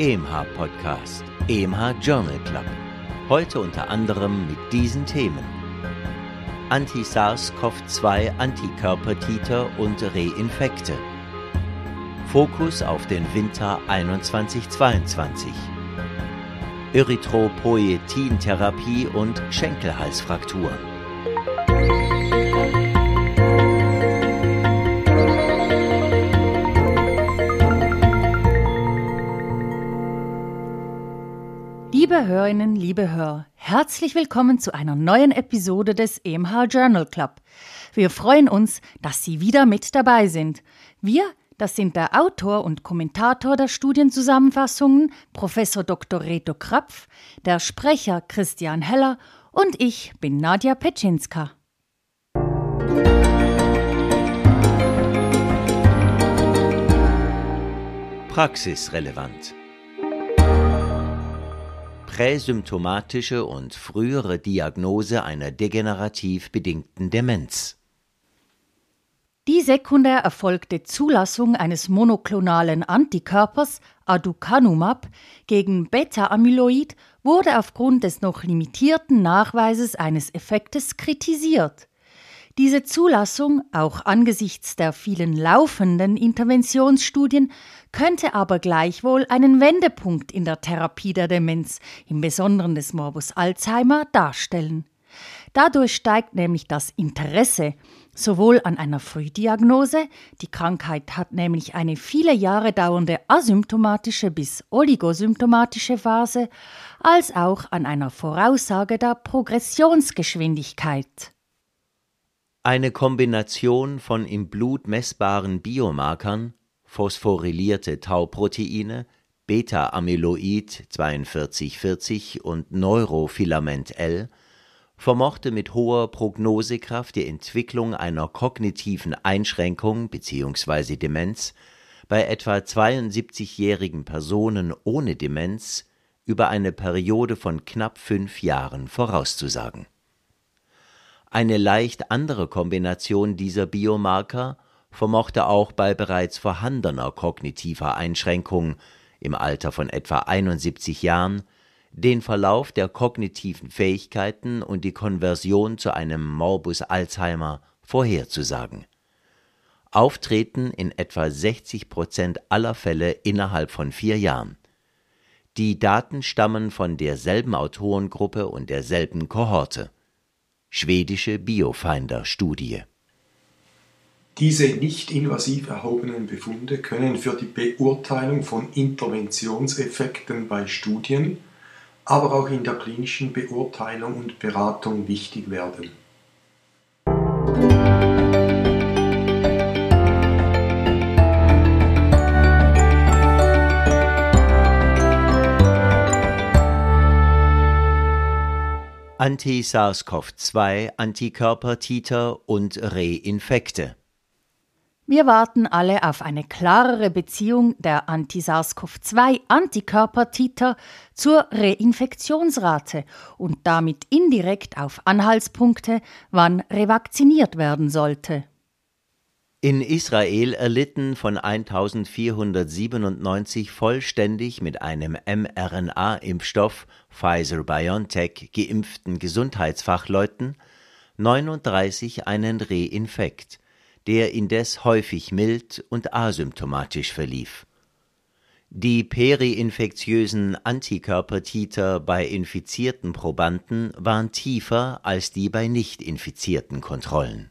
EMH Podcast, EMH Journal Club. Heute unter anderem mit diesen Themen. Anti-SARS-CoV-2 Antikörpertiter und Reinfekte. Fokus auf den Winter 21-22. Erythropoietintherapie und Schenkelhalsfrakturen. Liebe Hörerinnen, liebe Hörer, herzlich willkommen zu einer neuen Episode des EMH Journal Club. Wir freuen uns, dass Sie wieder mit dabei sind. Wir, das sind der Autor und Kommentator der Studienzusammenfassungen, Professor Dr. Reto Krapf, der Sprecher Christian Heller und ich bin Nadja Petschinska. Praxisrelevant präsymptomatische und frühere Diagnose einer degenerativ bedingten Demenz. Die sekundär erfolgte Zulassung eines monoklonalen Antikörpers Aducanumab gegen Beta-Amyloid wurde aufgrund des noch limitierten Nachweises eines Effektes kritisiert. Diese Zulassung, auch angesichts der vielen laufenden Interventionsstudien, könnte aber gleichwohl einen Wendepunkt in der Therapie der Demenz, im Besonderen des Morbus Alzheimer, darstellen. Dadurch steigt nämlich das Interesse sowohl an einer Frühdiagnose, die Krankheit hat nämlich eine viele Jahre dauernde asymptomatische bis oligosymptomatische Phase, als auch an einer Voraussage der Progressionsgeschwindigkeit. Eine Kombination von im Blut messbaren Biomarkern, phosphorylierte Tauproteine, Beta-Amyloid 4240 und Neurofilament L vermochte mit hoher Prognosekraft die Entwicklung einer kognitiven Einschränkung bzw. Demenz bei etwa 72-jährigen Personen ohne Demenz über eine Periode von knapp fünf Jahren vorauszusagen eine leicht andere Kombination dieser Biomarker vermochte auch bei bereits vorhandener kognitiver Einschränkung im Alter von etwa 71 Jahren den Verlauf der kognitiven Fähigkeiten und die Konversion zu einem Morbus Alzheimer vorherzusagen. Auftreten in etwa 60 Prozent aller Fälle innerhalb von vier Jahren. Die Daten stammen von derselben Autorengruppe und derselben Kohorte Schwedische Biofinder-Studie. Diese nicht invasiv erhobenen Befunde können für die Beurteilung von Interventionseffekten bei Studien, aber auch in der klinischen Beurteilung und Beratung wichtig werden. Anti-SARS-CoV-2 Antikörpertiter und Reinfekte. Wir warten alle auf eine klarere Beziehung der Anti-SARS-CoV-2 Antikörpertiter zur Reinfektionsrate und damit indirekt auf Anhaltspunkte, wann revakziniert werden sollte. In Israel erlitten von 1497 vollständig mit einem mRNA-Impfstoff Pfizer-BioNTech geimpften Gesundheitsfachleuten 39 einen Reinfekt, der indes häufig mild und asymptomatisch verlief. Die periinfektiösen Antikörpertiter bei infizierten Probanden waren tiefer als die bei nicht infizierten Kontrollen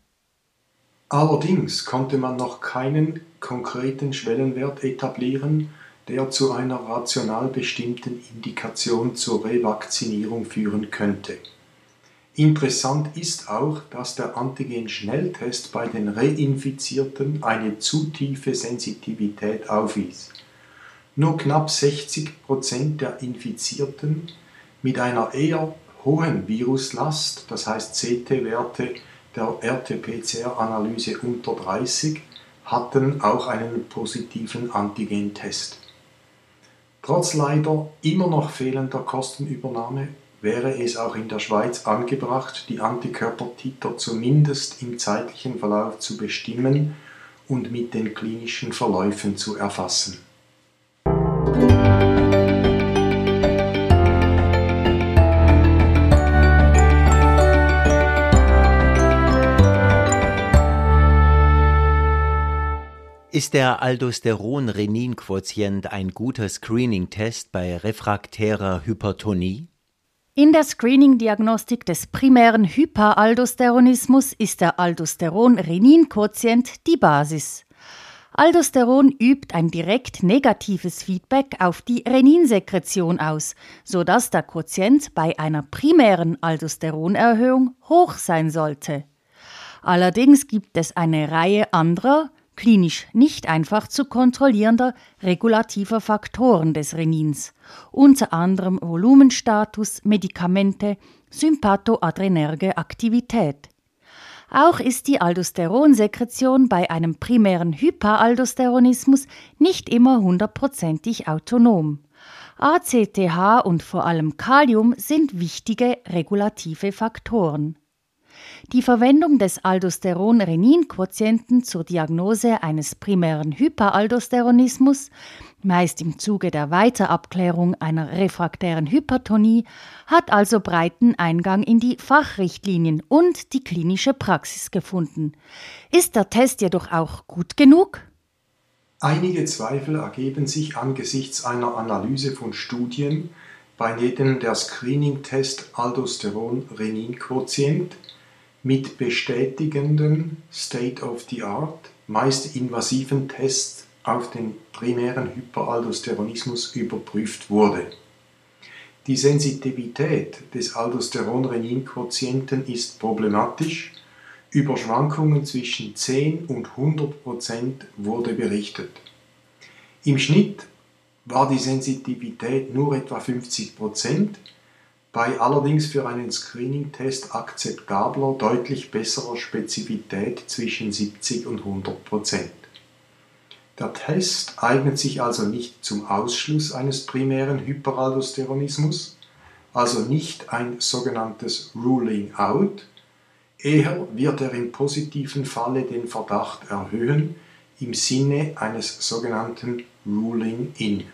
Allerdings konnte man noch keinen konkreten Schwellenwert etablieren, der zu einer rational bestimmten Indikation zur Revakzinierung führen könnte. Interessant ist auch, dass der Antigen-Schnelltest bei den Reinfizierten eine zu tiefe Sensitivität aufwies. Nur knapp 60 Prozent der Infizierten mit einer eher hohen Viruslast, das heißt CT-Werte der RT-PCR-Analyse unter 30 hatten auch einen positiven Antigentest. Trotz leider immer noch fehlender Kostenübernahme wäre es auch in der Schweiz angebracht, die Antikörpertiter zumindest im zeitlichen Verlauf zu bestimmen und mit den klinischen Verläufen zu erfassen. Ist der Aldosteron-Renin-Quotient ein guter Screening-Test bei refraktärer Hypertonie? In der Screening-Diagnostik des primären Hyperaldosteronismus ist der Aldosteron-Renin-Quotient die Basis. Aldosteron übt ein direkt negatives Feedback auf die Reninsekretion aus, sodass der Quotient bei einer primären Aldosteronerhöhung hoch sein sollte. Allerdings gibt es eine Reihe anderer, klinisch nicht einfach zu kontrollierender regulativer Faktoren des Renins, unter anderem Volumenstatus, Medikamente, sympathoadrenerge Aktivität. Auch ist die Aldosteronsekretion bei einem primären Hyperaldosteronismus nicht immer hundertprozentig autonom. ACTH und vor allem Kalium sind wichtige regulative Faktoren. Die Verwendung des Aldosteron-Renin-Quotienten zur Diagnose eines primären Hyperaldosteronismus, meist im Zuge der Weiterabklärung einer refraktären Hypertonie, hat also breiten Eingang in die Fachrichtlinien und die klinische Praxis gefunden. Ist der Test jedoch auch gut genug? Einige Zweifel ergeben sich angesichts einer Analyse von Studien, bei denen der Screening-Test Aldosteron-Renin-Quotient mit bestätigenden State-of-the-Art, meist invasiven Tests auf den primären Hyperaldosteronismus überprüft wurde. Die Sensitivität des Aldosteron-Renin-Quotienten ist problematisch. Über Schwankungen zwischen 10 und 100 Prozent wurde berichtet. Im Schnitt war die Sensitivität nur etwa 50 Prozent, bei allerdings für einen Screening-Test akzeptabler, deutlich besserer Spezifität zwischen 70 und 100 Prozent. Der Test eignet sich also nicht zum Ausschluss eines primären Hyperaldosteronismus, also nicht ein sogenanntes Ruling Out, eher wird er im positiven Falle den Verdacht erhöhen im Sinne eines sogenannten Ruling In.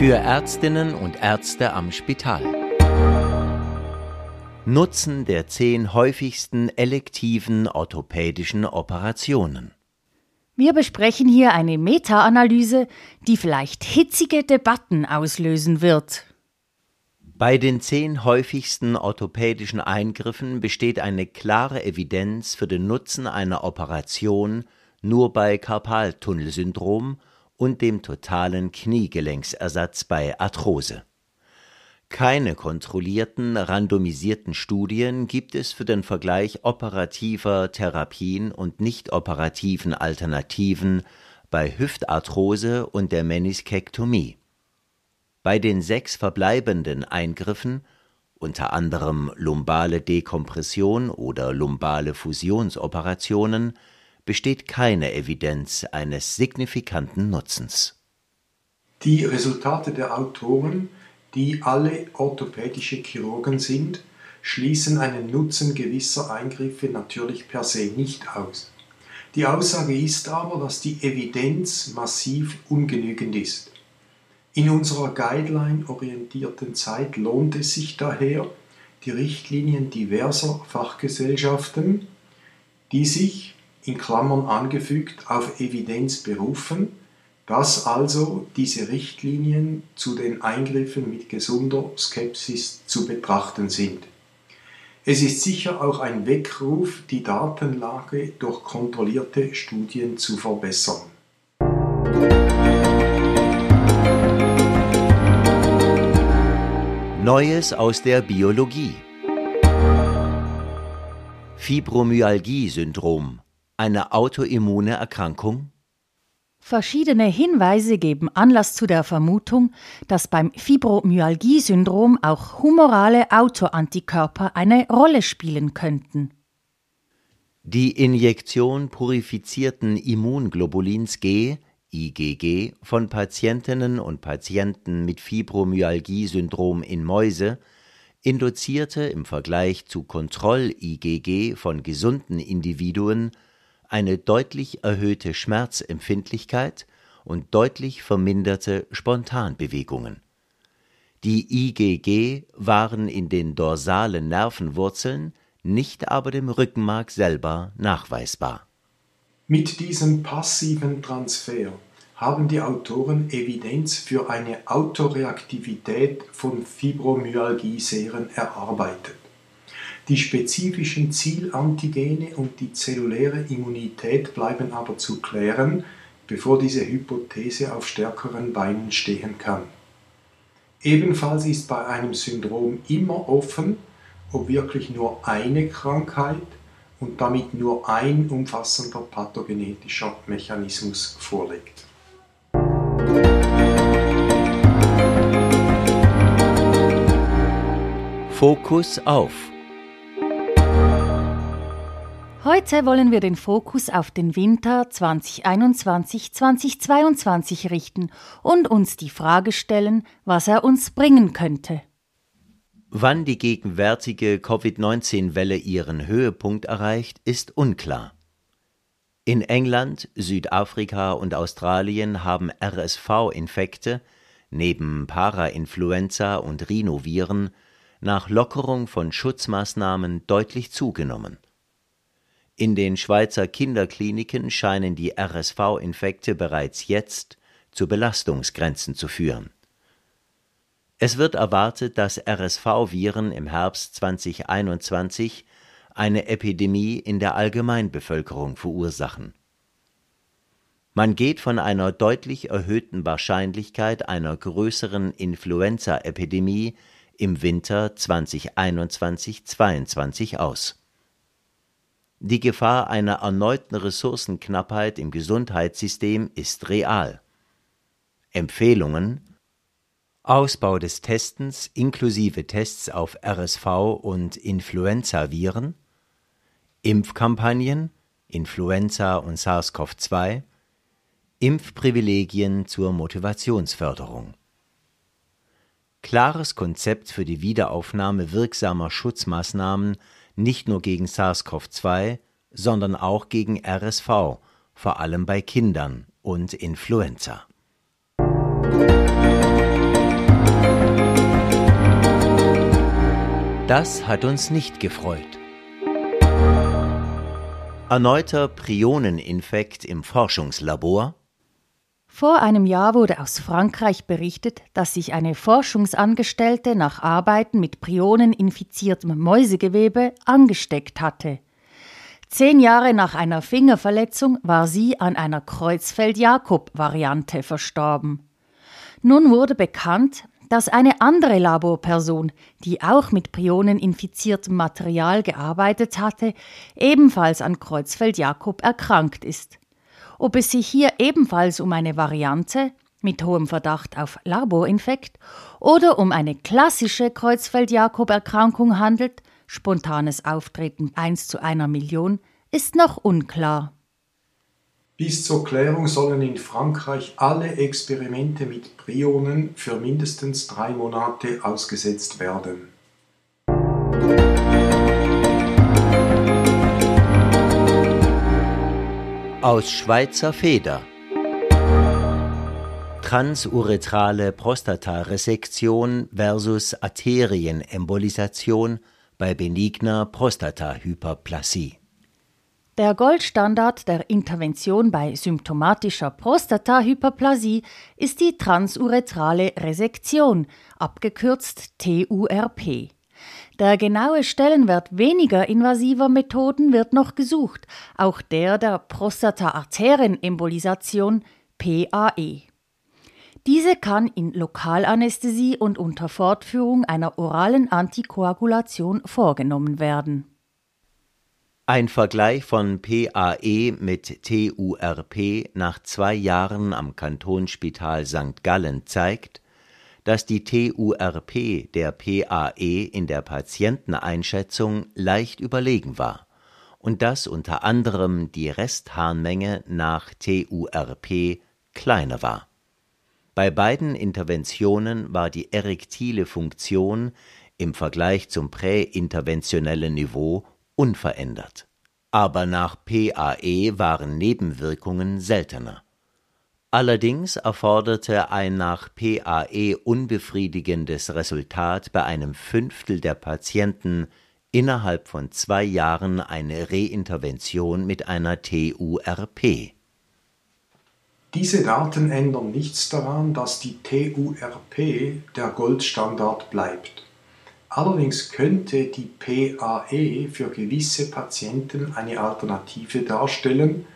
Für Ärztinnen und Ärzte am Spital. Nutzen der zehn häufigsten elektiven orthopädischen Operationen. Wir besprechen hier eine Meta-Analyse, die vielleicht hitzige Debatten auslösen wird. Bei den zehn häufigsten orthopädischen Eingriffen besteht eine klare Evidenz für den Nutzen einer Operation nur bei Karpaltunnelsyndrom und dem totalen Kniegelenksersatz bei Arthrose. Keine kontrollierten, randomisierten Studien gibt es für den Vergleich operativer Therapien und nicht operativen Alternativen bei Hüftarthrose und der Meniskektomie. Bei den sechs verbleibenden Eingriffen, unter anderem lumbale Dekompression oder lumbale Fusionsoperationen, besteht keine Evidenz eines signifikanten Nutzens. Die Resultate der Autoren, die alle orthopädische Chirurgen sind, schließen einen Nutzen gewisser Eingriffe natürlich per se nicht aus. Die Aussage ist aber, dass die Evidenz massiv ungenügend ist. In unserer Guideline-orientierten Zeit lohnt es sich daher, die Richtlinien diverser Fachgesellschaften, die sich in Klammern angefügt, auf Evidenz berufen, dass also diese Richtlinien zu den Eingriffen mit gesunder Skepsis zu betrachten sind. Es ist sicher auch ein Weckruf, die Datenlage durch kontrollierte Studien zu verbessern. Neues aus der Biologie. Fibromyalgie-Syndrom eine autoimmune Erkrankung? Verschiedene Hinweise geben Anlass zu der Vermutung, dass beim Fibromyalgie-Syndrom auch humorale Autoantikörper eine Rolle spielen könnten. Die Injektion purifizierten Immunglobulins G IgG von Patientinnen und Patienten mit Fibromyalgie-Syndrom in Mäuse induzierte im Vergleich zu Kontroll-IgG von gesunden Individuen eine deutlich erhöhte Schmerzempfindlichkeit und deutlich verminderte Spontanbewegungen. Die IgG waren in den dorsalen Nervenwurzeln, nicht aber dem Rückenmark selber nachweisbar. Mit diesem passiven Transfer haben die Autoren Evidenz für eine Autoreaktivität von Fibromyalgie-Seren erarbeitet. Die spezifischen Zielantigene und die zelluläre Immunität bleiben aber zu klären, bevor diese Hypothese auf stärkeren Beinen stehen kann. Ebenfalls ist bei einem Syndrom immer offen, ob wirklich nur eine Krankheit und damit nur ein umfassender pathogenetischer Mechanismus vorliegt. Fokus auf Heute wollen wir den Fokus auf den Winter 2021-2022 richten und uns die Frage stellen, was er uns bringen könnte. Wann die gegenwärtige Covid-19-Welle ihren Höhepunkt erreicht, ist unklar. In England, Südafrika und Australien haben RSV-Infekte neben Parainfluenza und Rhinoviren nach Lockerung von Schutzmaßnahmen deutlich zugenommen. In den Schweizer Kinderkliniken scheinen die RSV-Infekte bereits jetzt zu Belastungsgrenzen zu führen. Es wird erwartet, dass RSV-Viren im Herbst 2021 eine Epidemie in der Allgemeinbevölkerung verursachen. Man geht von einer deutlich erhöhten Wahrscheinlichkeit einer größeren Influenza-Epidemie im Winter 2021-22 aus die Gefahr einer erneuten Ressourcenknappheit im Gesundheitssystem ist real. Empfehlungen Ausbau des Testens inklusive Tests auf RSV und Influenzaviren, Impfkampagnen, Influenza und SARS-CoV-2, Impfprivilegien zur Motivationsförderung. Klares Konzept für die Wiederaufnahme wirksamer Schutzmaßnahmen nicht nur gegen SARS-CoV-2, sondern auch gegen RSV, vor allem bei Kindern und Influenza. Das hat uns nicht gefreut. Erneuter Prioneninfekt im Forschungslabor vor einem Jahr wurde aus Frankreich berichtet, dass sich eine Forschungsangestellte nach Arbeiten mit prioneninfiziertem Mäusegewebe angesteckt hatte. Zehn Jahre nach einer Fingerverletzung war sie an einer Kreuzfeld-Jakob-Variante verstorben. Nun wurde bekannt, dass eine andere Laborperson, die auch mit prioneninfiziertem Material gearbeitet hatte, ebenfalls an Kreuzfeld-Jakob erkrankt ist. Ob es sich hier ebenfalls um eine Variante mit hohem Verdacht auf Laborinfekt oder um eine klassische Kreuzfeld-Jakob-Erkrankung handelt, spontanes Auftreten 1 zu einer Million, ist noch unklar. Bis zur Klärung sollen in Frankreich alle Experimente mit Prionen für mindestens drei Monate ausgesetzt werden. Aus Schweizer Feder Transuretrale Prostataresektion versus Arterienembolisation bei benigner Prostatahyperplasie. Der Goldstandard der Intervention bei symptomatischer Prostatahyperplasie ist die transuretrale Resektion, abgekürzt TURP. Der genaue Stellenwert weniger invasiver Methoden wird noch gesucht, auch der der Prostata-Arterienembolisation PAE. Diese kann in Lokalanästhesie und unter Fortführung einer oralen Antikoagulation vorgenommen werden. Ein Vergleich von PAE mit TURP nach zwei Jahren am Kantonsspital St. Gallen zeigt, dass die TURP der PAE in der Patienteneinschätzung leicht überlegen war und dass unter anderem die Restharnmenge nach TURP kleiner war. Bei beiden Interventionen war die erektile Funktion im Vergleich zum präinterventionellen Niveau unverändert. aber nach PAE waren Nebenwirkungen seltener. Allerdings erforderte ein nach PAE unbefriedigendes Resultat bei einem Fünftel der Patienten innerhalb von zwei Jahren eine Reintervention mit einer TURP. Diese Daten ändern nichts daran, dass die TURP der Goldstandard bleibt. Allerdings könnte die PAE für gewisse Patienten eine Alternative darstellen,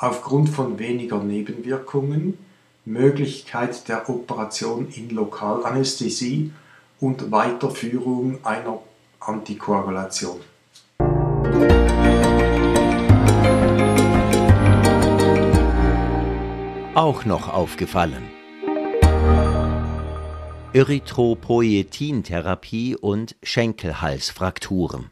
aufgrund von weniger Nebenwirkungen, Möglichkeit der Operation in Lokalanästhesie und Weiterführung einer Antikoagulation. Auch noch aufgefallen. Erythropoietintherapie und Schenkelhalsfrakturen.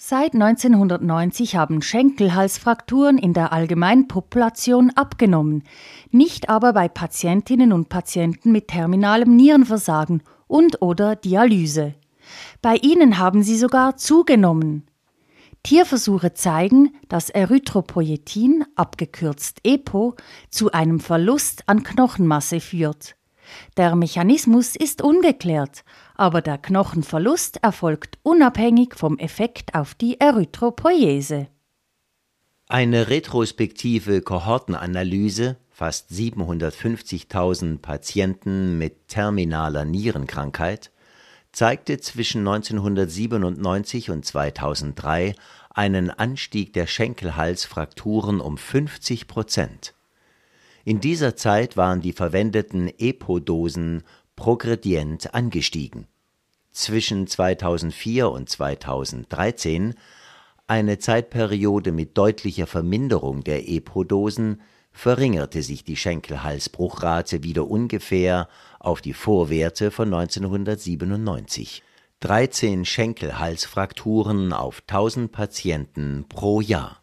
Seit 1990 haben Schenkelhalsfrakturen in der Allgemeinpopulation abgenommen, nicht aber bei Patientinnen und Patienten mit terminalem Nierenversagen und oder Dialyse. Bei ihnen haben sie sogar zugenommen. Tierversuche zeigen, dass Erythropoietin, abgekürzt EPO, zu einem Verlust an Knochenmasse führt. Der Mechanismus ist ungeklärt, aber der Knochenverlust erfolgt unabhängig vom Effekt auf die Erythropoiese. Eine retrospektive Kohortenanalyse, fast 750.000 Patienten mit terminaler Nierenkrankheit, zeigte zwischen 1997 und 2003 einen Anstieg der Schenkelhalsfrakturen um 50 Prozent. In dieser Zeit waren die verwendeten EPO-Dosen progredient angestiegen. Zwischen 2004 und 2013, eine Zeitperiode mit deutlicher Verminderung der EPO-Dosen, verringerte sich die Schenkelhalsbruchrate wieder ungefähr auf die Vorwerte von 1997. 13 Schenkelhalsfrakturen auf 1000 Patienten pro Jahr.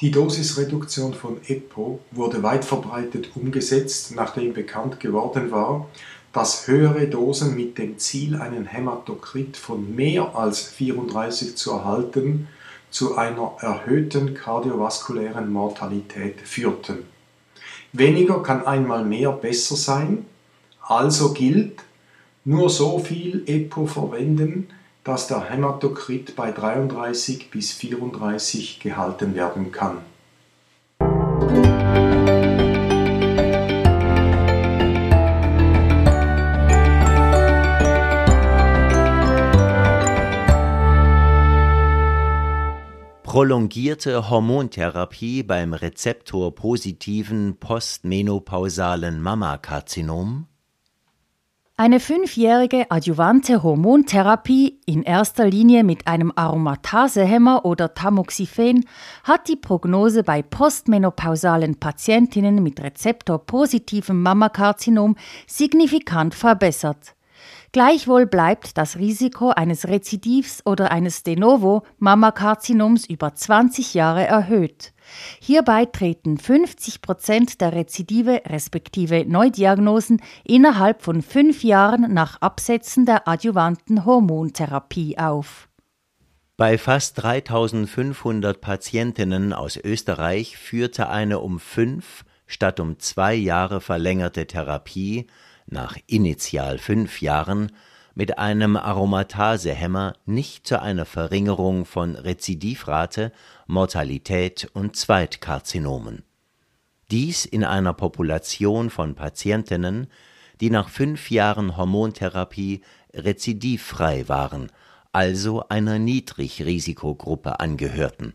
Die Dosisreduktion von EPO wurde weit verbreitet umgesetzt, nachdem bekannt geworden war, dass höhere Dosen mit dem Ziel, einen Hämatokrit von mehr als 34 zu erhalten, zu einer erhöhten kardiovaskulären Mortalität führten. Weniger kann einmal mehr besser sein, also gilt, nur so viel EPO verwenden, dass der Hämatokrit bei 33 bis 34 gehalten werden kann. Prolongierte Hormontherapie beim rezeptorpositiven postmenopausalen Mammakarzinom? Eine fünfjährige adjuvante Hormontherapie, in erster Linie mit einem Aromatasehemmer oder Tamoxifen, hat die Prognose bei postmenopausalen Patientinnen mit rezeptorpositivem Mammakarzinom signifikant verbessert. Gleichwohl bleibt das Risiko eines Rezidivs oder eines De novo Mammakarzinoms über 20 Jahre erhöht. Hierbei treten 50 Prozent der Rezidive respektive Neudiagnosen innerhalb von fünf Jahren nach Absetzen der adjuvanten Hormontherapie auf. Bei fast 3500 Patientinnen aus Österreich führte eine um fünf statt um zwei Jahre verlängerte Therapie nach initial fünf Jahren mit einem Aromatasehemmer nicht zu einer Verringerung von Rezidivrate, Mortalität und Zweitkarzinomen. Dies in einer Population von Patientinnen, die nach fünf Jahren Hormontherapie rezidivfrei waren, also einer Niedrigrisikogruppe angehörten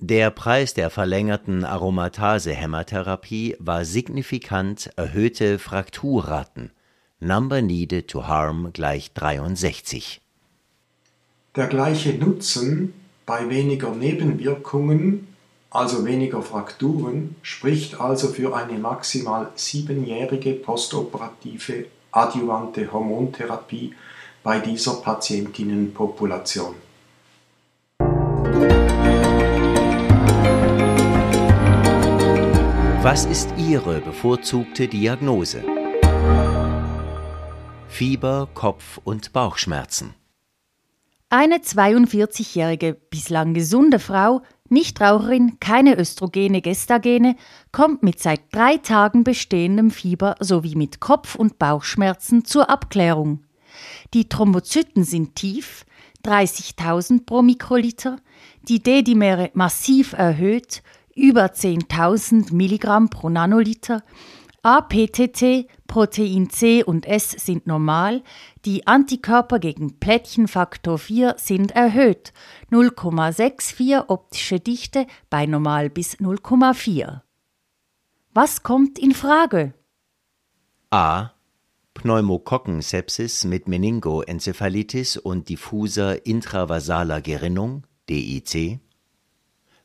der Preis der verlängerten Aromatase-Hämmertherapie war signifikant erhöhte Frakturraten (Number needed to harm gleich 63). Der gleiche Nutzen bei weniger Nebenwirkungen, also weniger Frakturen, spricht also für eine maximal siebenjährige postoperative adjuvante Hormontherapie bei dieser Patientinnenpopulation Was ist Ihre bevorzugte Diagnose? Fieber, Kopf- und Bauchschmerzen. Eine 42-jährige, bislang gesunde Frau, Nichtraucherin, keine östrogene Gestagene, kommt mit seit drei Tagen bestehendem Fieber sowie mit Kopf- und Bauchschmerzen zur Abklärung. Die Thrombozyten sind tief, 30.000 pro Mikroliter, die D-Dimere massiv erhöht, über 10.000 Milligramm pro Nanoliter, APTT, Protein C und S sind normal, die Antikörper gegen Plättchenfaktor 4 sind erhöht, 0,64 optische Dichte bei normal bis 0,4. Was kommt in Frage? A. Pneumokokkensepsis mit Meningoenzephalitis und diffuser intravasaler Gerinnung DIC.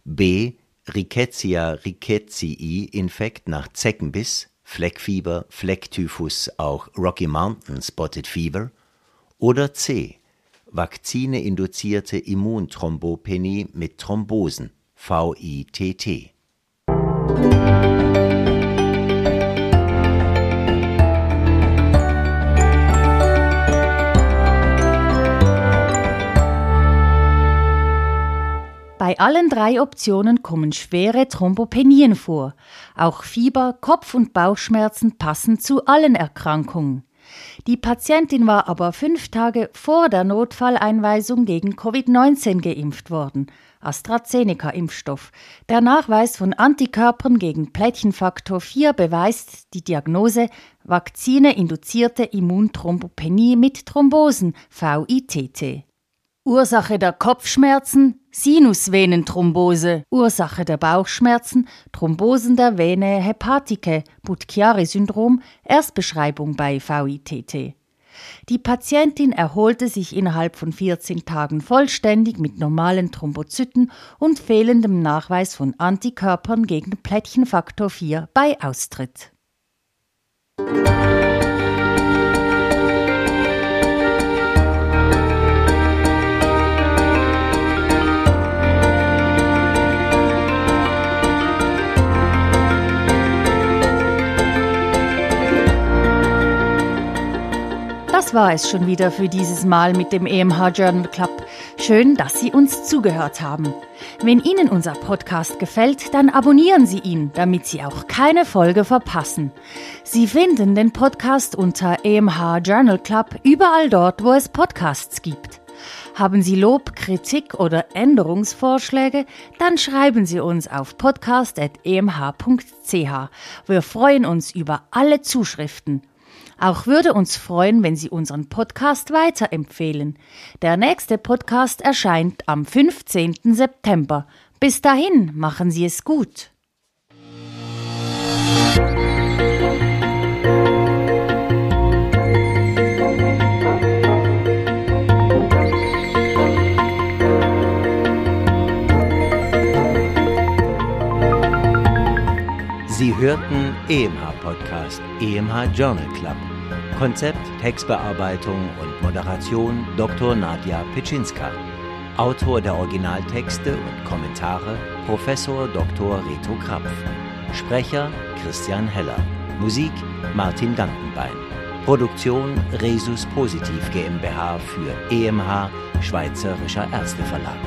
B. Rickettsia rickettsii Infekt nach Zeckenbiss Fleckfieber, Flecktyphus, auch Rocky Mountain Spotted Fever oder C. Vakzine-induzierte Immunthrombopenie mit Thrombosen, VITT. Bei allen drei Optionen kommen schwere Thrombopenien vor. Auch Fieber, Kopf- und Bauchschmerzen passen zu allen Erkrankungen. Die Patientin war aber fünf Tage vor der Notfalleinweisung gegen Covid-19 geimpft worden. AstraZeneca-Impfstoff. Der Nachweis von Antikörpern gegen Plättchenfaktor 4 beweist die Diagnose Vakzine-induzierte Immunthrombopenie mit Thrombosen, VITT. Ursache der Kopfschmerzen Sinusvenenthrombose, Ursache der Bauchschmerzen, Thrombosen der Vene hepatike, Butt-Chiari-Syndrom, Erstbeschreibung bei VITT. Die Patientin erholte sich innerhalb von 14 Tagen vollständig mit normalen Thrombozyten und fehlendem Nachweis von Antikörpern gegen Plättchenfaktor 4 bei Austritt. Das war es schon wieder für dieses Mal mit dem EMH Journal Club. Schön, dass Sie uns zugehört haben. Wenn Ihnen unser Podcast gefällt, dann abonnieren Sie ihn, damit Sie auch keine Folge verpassen. Sie finden den Podcast unter EMH Journal Club überall dort, wo es Podcasts gibt. Haben Sie Lob, Kritik oder Änderungsvorschläge? Dann schreiben Sie uns auf podcast.emh.ch. Wir freuen uns über alle Zuschriften. Auch würde uns freuen, wenn Sie unseren Podcast weiterempfehlen. Der nächste Podcast erscheint am 15. September. Bis dahin machen Sie es gut. Sie hörten EMH Podcast, EMH Journal Club. Konzept, Textbearbeitung und Moderation Dr. Nadja Pitschinska. Autor der Originaltexte und Kommentare Professor Dr. Reto Krapf. Sprecher Christian Heller. Musik Martin Gantenbein. Produktion Resus Positiv GmbH für EMH Schweizerischer Ärzteverlag.